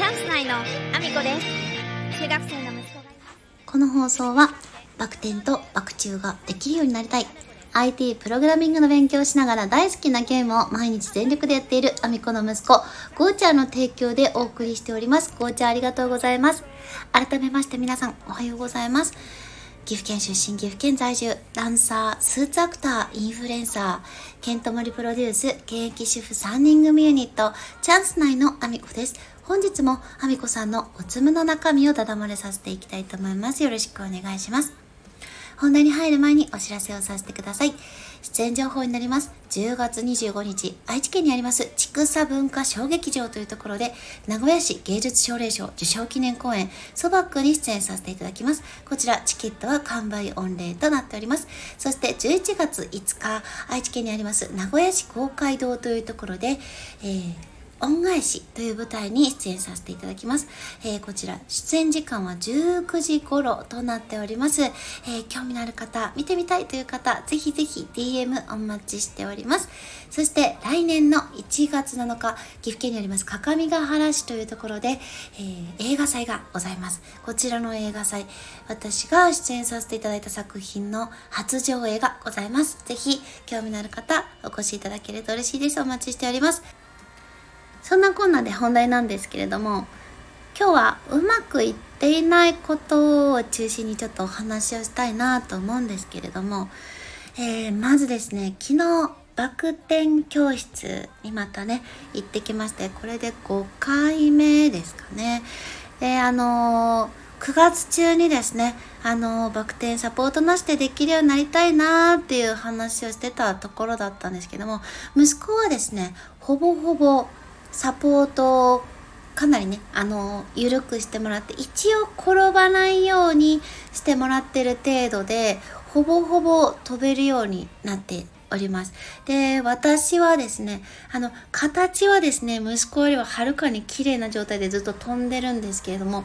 チャンス内のアミコです中学生の息子がこの放送はバク転とバク宙ができるようになりたい IT プログラミングの勉強をしながら大好きなゲームを毎日全力でやっているアミコの息子、ゴーちゃんの提供でお送りしております。ゴーちゃんありがとうございます。改めまして皆さんおはようございます。岐阜県出身、岐阜県在住、ダンサー、スーツアクター、インフルエンサー、ケントモリプロデュース、現役主婦3人組ユニット、チャンス内のアミコです。本日もアミコさんのおつむの中身をダダ漏れさせていきたいと思います。よろしくお願いします。本題に入る前にお知らせをさせてください。出演情報になります。10月25日、愛知県にあります、畜産文化小劇場というところで、名古屋市芸術奨励賞受賞記念公演、ソバックに出演させていただきます。こちら、チケットは完売御礼となっております。そして11月5日、愛知県にあります、名古屋市公会堂というところで、えー恩返しという舞台に出演させていただきます。えー、こちら、出演時間は19時頃となっております。えー、興味のある方、見てみたいという方、ぜひぜひ DM お待ちしております。そして来年の1月7日、岐阜県にあります各務原市というところで、えー、映画祭がございます。こちらの映画祭、私が出演させていただいた作品の初上映がございます。ぜひ興味のある方、お越しいただけると嬉しいです。お待ちしております。そんなこんなで本題なんですけれども今日はうまくいっていないことを中心にちょっとお話をしたいなと思うんですけれども、えー、まずですね昨日バク転教室にまたね行ってきましてこれで5回目ですかね。であのー、9月中にですねあのー、バク転サポートなしでできるようになりたいなーっていう話をしてたところだったんですけども息子はですねほぼほぼサポートをかなりね、あの、緩くしてもらって、一応転ばないようにしてもらってる程度で、ほぼほぼ飛べるようになっております。で、私はですね、あの、形はですね、息子よりははるかに綺麗な状態でずっと飛んでるんですけれども、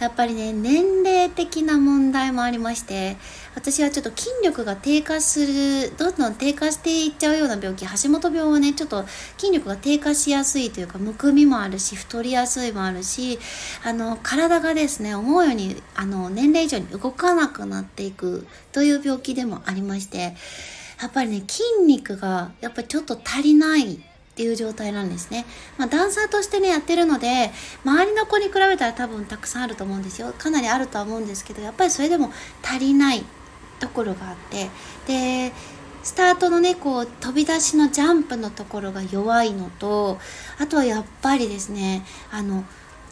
やっぱりね年齢的な問題もありまして私はちょっと筋力が低下するどんどん低下していっちゃうような病気橋本病はねちょっと筋力が低下しやすいというかむくみもあるし太りやすいもあるしあの体がですね思うようにあの年齢以上に動かなくなっていくという病気でもありましてやっぱりね筋肉がやっぱりちょっと足りないっていう状態なんですね。まあ、ダンサーとしてね、やってるので、周りの子に比べたら多分たくさんあると思うんですよ。かなりあるとは思うんですけど、やっぱりそれでも足りないところがあって、で、スタートのね、こう、飛び出しのジャンプのところが弱いのと、あとはやっぱりですね、あの、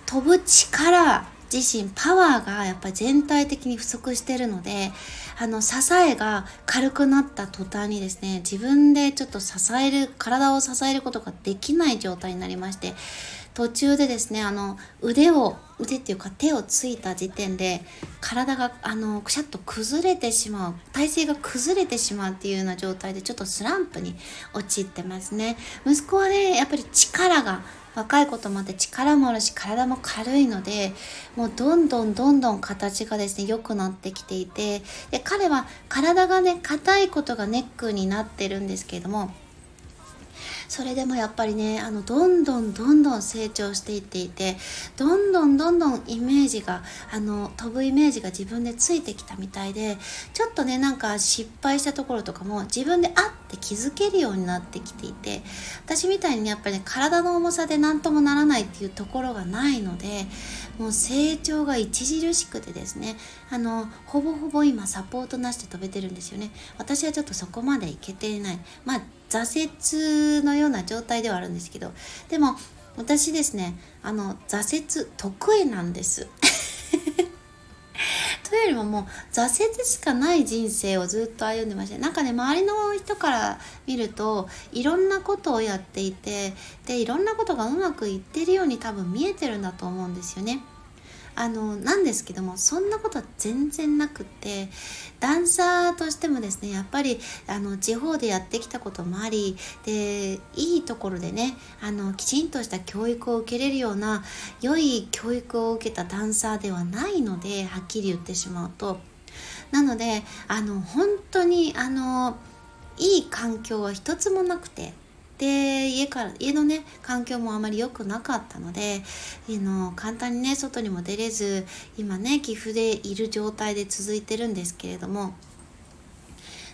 飛ぶ力自身パワーがやっぱ全体的に不足してるのであの支えが軽くなった途端にですね自分でちょっと支える体を支えることができない状態になりまして途中でですねあの腕を腕っていうか手をついた時点で体があのくしゃっと崩れてしまう体勢が崩れてしまうっていうような状態でちょっとスランプに陥ってますね。息子はねやっぱり力が若いこともあって力もあるし体も軽いのでもうどんどんどんどん形がですね良くなってきていてで彼は体がね硬いことがネックになってるんですけれどもそれでもやっぱりねあのどんどんどんどん成長していっていてどんどんどんどんイメージがあの飛ぶイメージが自分でついてきたみたいでちょっとねなんか失敗したところとかも自分であって気づけるようになってきていて私みたいにやっぱりね体の重さで何ともならないっていうところがないのでもう成長が著しくてですねあのほぼほぼ今サポートなしで飛べてるんですよね。私はちょっとそこまでいけていない。まあ挫折のような状態ではあるんですけどでも私ですねあの挫折得意なんです。それよりももう挫折しかない人生をずっと歩んでましたなんかね周りの人から見るといろんなことをやっていてでいろんなことがうまくいってるように多分見えてるんだと思うんですよね。あのなんですけどもそんなことは全然なくってダンサーとしてもですねやっぱりあの地方でやってきたこともありでいいところでねあのきちんとした教育を受けれるような良い教育を受けたダンサーではないのではっきり言ってしまうと。なのであの本当にあのいい環境は一つもなくてで家から家のね環境もあまり良くなかったのでの簡単にね外にも出れず今ね岐阜でいる状態で続いてるんですけれども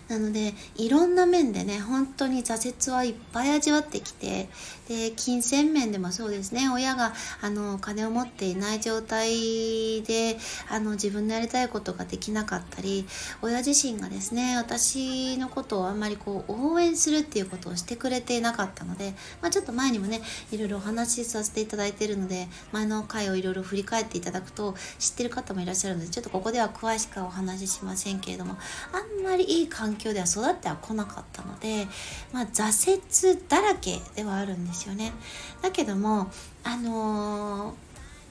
なのでいろんな面でね本当に挫折はいっぱい味わってきてで金銭面でもそうですね。親があの金を持っていない状態であの自分のやりたいことができなかったり親自身がですね私のことをあんまりこう応援するっていうことをしてくれていなかったので、まあ、ちょっと前にもねいろいろお話しさせていただいているので前の回をいろいろ振り返っていただくと知ってる方もいらっしゃるのでちょっとここでは詳しくはお話ししませんけれどもあんまりいい環境では育ってはこなかったので、まあ、挫折だらけではあるんですよね。だけどもあの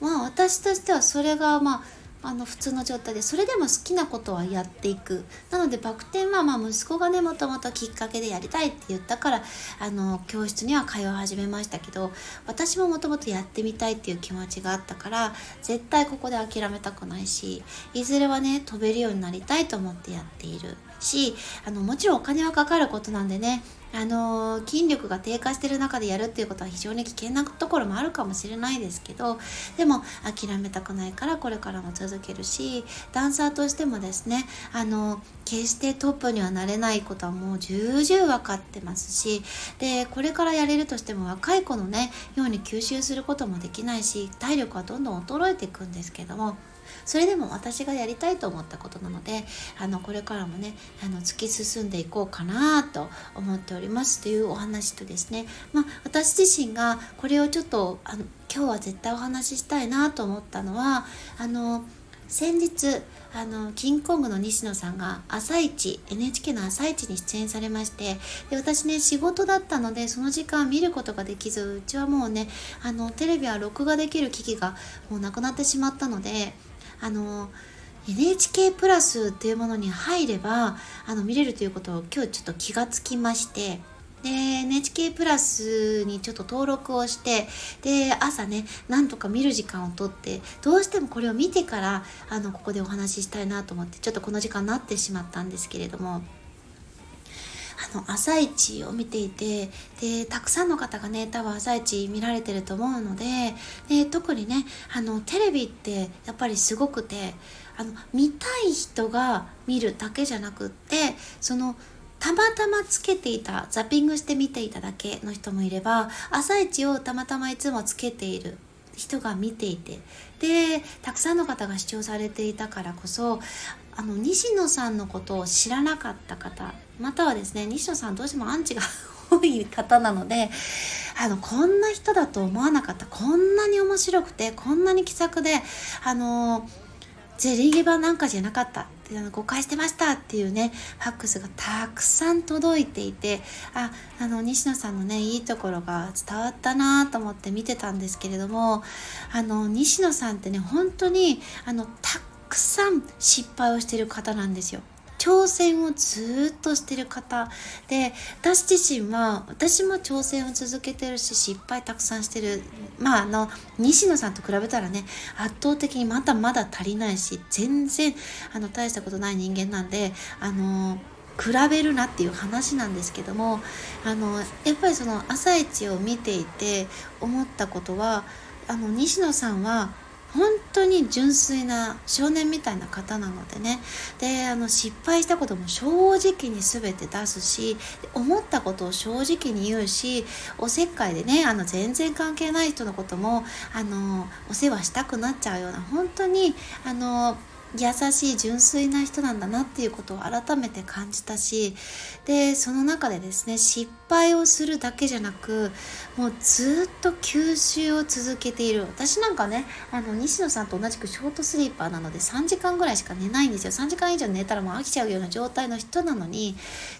ー、まあ私としてはそれがまああの普通の状態でそれでも好きなことはやっていくなのでバク転はまあ息子がねもともときっかけでやりたいって言ったからあの教室には通い始めましたけど私ももともとやってみたいっていう気持ちがあったから絶対ここで諦めたくないしいずれはね飛べるようになりたいと思ってやっているしあのもちろんお金はかかることなんでねあの筋力が低下してる中でやるっていうことは非常に危険なところもあるかもしれないですけどでも諦めたくないからこれからも続けるしダンサーとしてもですねあの決してトップにはなれないことはもう重々分かってますしでこれからやれるとしても若い子のねように吸収することもできないし体力はどんどん衰えていくんですけどもそれでも私がやりたいと思ったことなのであのこれからもねあの突き進んでいこうかなと思っておりますというお話とですね、まあ、私自身がこれをちょっとあの今日は絶対お話ししたいなと思ったのはあの先日あのキングコングの西野さんが「朝一 NHK の朝一に出演されましてで私ね仕事だったのでその時間見ることができずうちはもうねあのテレビは録画できる機器がもうなくなってしまったのであの NHK プラスっていうものに入ればあの見れるということを今日ちょっと気がつきましてで NHK プラスにちょっと登録をしてで朝ねなんとか見る時間をとってどうしてもこれを見てからあのここでお話ししたいなと思ってちょっとこの時間になってしまったんですけれども。あの朝一を見ていてでたくさんの方がね多分朝一見られてると思うのでで特にねあのテレビってやっぱりすごくてあの見たい人が見るだけじゃなくってそのたまたまつけていたザッピングして見ていただけの人もいれば朝一をたまたまいつもつけている人が見ていてでたくさんの方が視聴されていたからこそあの西野さんのことを知らなかった方またはですね西野さんどうしてもアンチが 多い方なのであのこんな人だと思わなかったこんなに面白くてこんなに気さくであのゼリーゲバなんかじゃなかったってあの誤解してましたっていうねファックスがたくさん届いていてああの西野さんのねいいところが伝わったなと思って見てたんですけれどもあの西野さんってね本当にあのたくさん失敗をしてる方なんですよ。挑戦をずっとしてる方で私自身は私も挑戦を続けてるし失敗たくさんしてる。まああの西野さんと比べたらね圧倒的にまだまだ足りないし全然あの大したことない人間なんであの比べるなっていう話なんですけどもあのやっぱりその「朝一を見ていて思ったことはあの西野さんは本当に純粋な少年みたいな方なのでね。であの失敗したことも正直に全て出すし思ったことを正直に言うしおせっかいでねあの全然関係ない人のこともあのお世話したくなっちゃうような本当にあの優しい純粋な人なんだなっていうことを改めて感じたしでその中でですね失敗をするだけじゃなくもうずっと吸収を続けている。私なんかねあの西野さんと同じくショートスリーパーなので3時間ぐらいしか寝ないんですよ。3時間以上寝たらもう飽きちゃうような状態の人なのに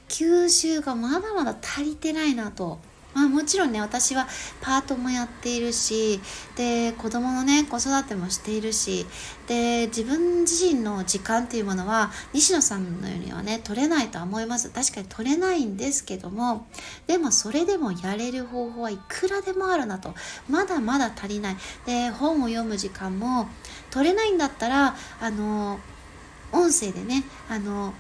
吸収がまだまだ足りてないなとまあ、もちろんね私はパートもやっているしで子供のね子育てもしているしで自分自身の時間っていうものは西野さんのようにはね取れないとは思います。確かに取れないんですけどもでもそれでもやれる方法はいくらでもあるなと。まだまだ足りない。で本を読む時間も取れないんだったらあの音声でねあの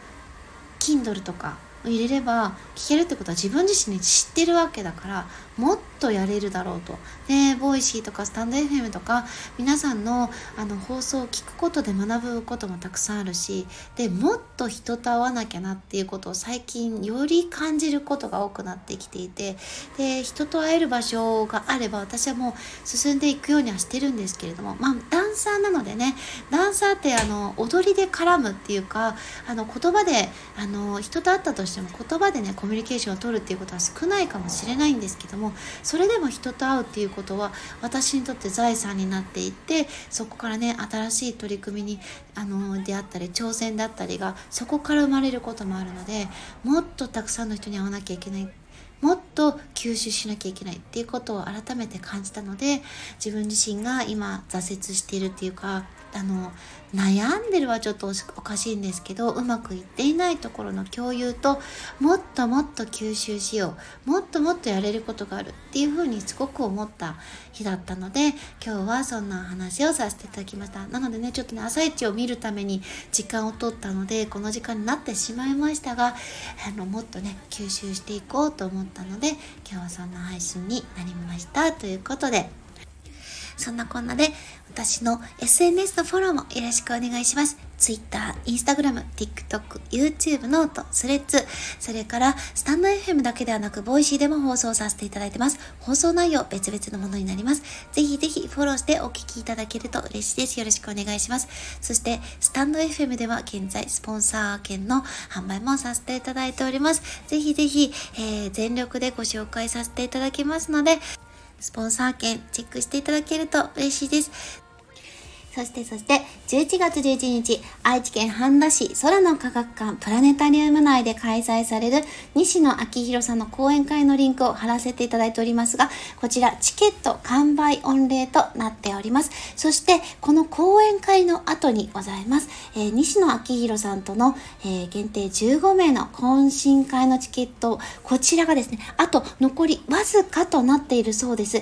Kindle とか入れれば聞けるってことは自分自身に知ってるわけだからもっとやれるだろうと。で、 Voicy とかスタンド FM とか皆さんのあの放送を聞くことで学ぶこともたくさんあるし、で、もっと人と会わなきゃなっていうことを最近より感じることが多くなってきていて、で、人と会える場所があれば私はもう進んでいくようにはしてるんですけれども、まあ、ダンサーなのでね、ダンサーってあの、踊りで絡むっていうか、あの、言葉で、あの、人と会ったとしても言葉でね、コミュニケーションを取るっていうことは少ないかもしれないんですけども、それでも人と会うっていうことは私にとって財産になっていってそこからね新しい取り組みにあの出会ったり挑戦だったりがそこから生まれることもあるのでもっとたくさんの人に会わなきゃいけないもっと吸収しなきゃいけないっていうことを改めて感じたので自分自身が今挫折しているっていうかあの悩んでるはちょっとおかしいんですけどうまくいっていないところの共有ともっともっと吸収しようもっともっとやれることがあるっていうふうにすごく思った。日だったので今日はそんな話をさせていただきました。なのでねちょっとね朝一を見るために時間を取ったのでこの時間になってしまいましたがあのもっとね吸収していこうと思ったので今日はそんな配信になりました。ということでそんなこんなで私の SNS のフォローもよろしくお願いします。Twitter、Instagram、TikTok、YouTube、 note、Threads、それからスタンド FM だけではなく、 Voicy でも放送させていただいてます。放送内容別々のものになります。ぜひぜひフォローしてお聞きいただけると嬉しいです。よろしくお願いします。そして、スタンド FM では現在スポンサー券の販売もさせていただいております。ぜひぜひ、えー、全力でご紹介させていただきますので、スポンサー券チェックしていただけると嬉しいです。そしてそして、11月11日、愛知県半田市空の科学館プラネタリウム内で開催される西野昭弘さんの講演会のリンクを貼らせていただいておりますが、こちらチケット完売御礼となっております。そして、この講演会の後にございます、えー、西野昭弘さんとの、えー、限定15名の懇親会のチケット、こちらがですね、あと残りわずかとなっているそうです。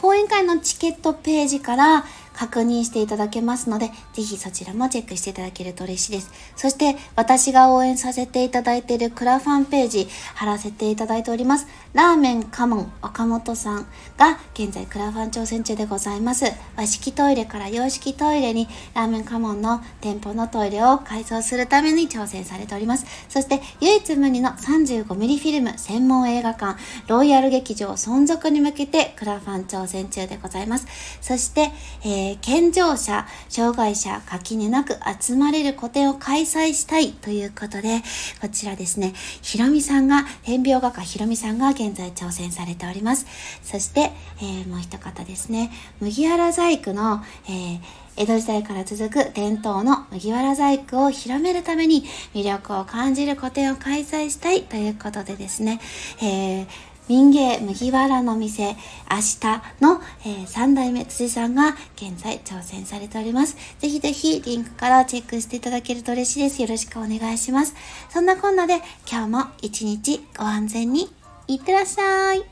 講演会のチケットページから確認していただけますので、ぜひそちらもチェックしていただけると嬉しいです。そして、私が応援させていただいているクラファンページ、貼らせていただいております。ラーメンカモン岡本さんが現在クラファン挑戦中でございます。和式トイレから洋式トイレにラーメンカモンの店舗のトイレを改装するために挑戦されております。そして、唯一無二の 35mm フィルム専門映画館、ロイヤル劇場存続に向けてクラファン挑戦中でございます。そして、えーー、健常者、障害者、垣根なく集まれる個展を開催したいということで、こちらですね、ひろみさんが、天描画家ひろみさんが現在挑戦されております。そして、えー、もう一方ですね、麦わら細工の、えー江戸時代から続く伝統の麦わら細工を広めるために魅力を感じる個展を開催したいということでですね、えー、民芸麦わらの店、明日の、えー、3代目辻さんが現在挑戦されております。ぜひぜひリンクからチェックしていただけると嬉しいです。よろしくお願いします。そんなこんなで今日も一日ご安全にいってらっしゃい。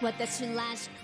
私らしく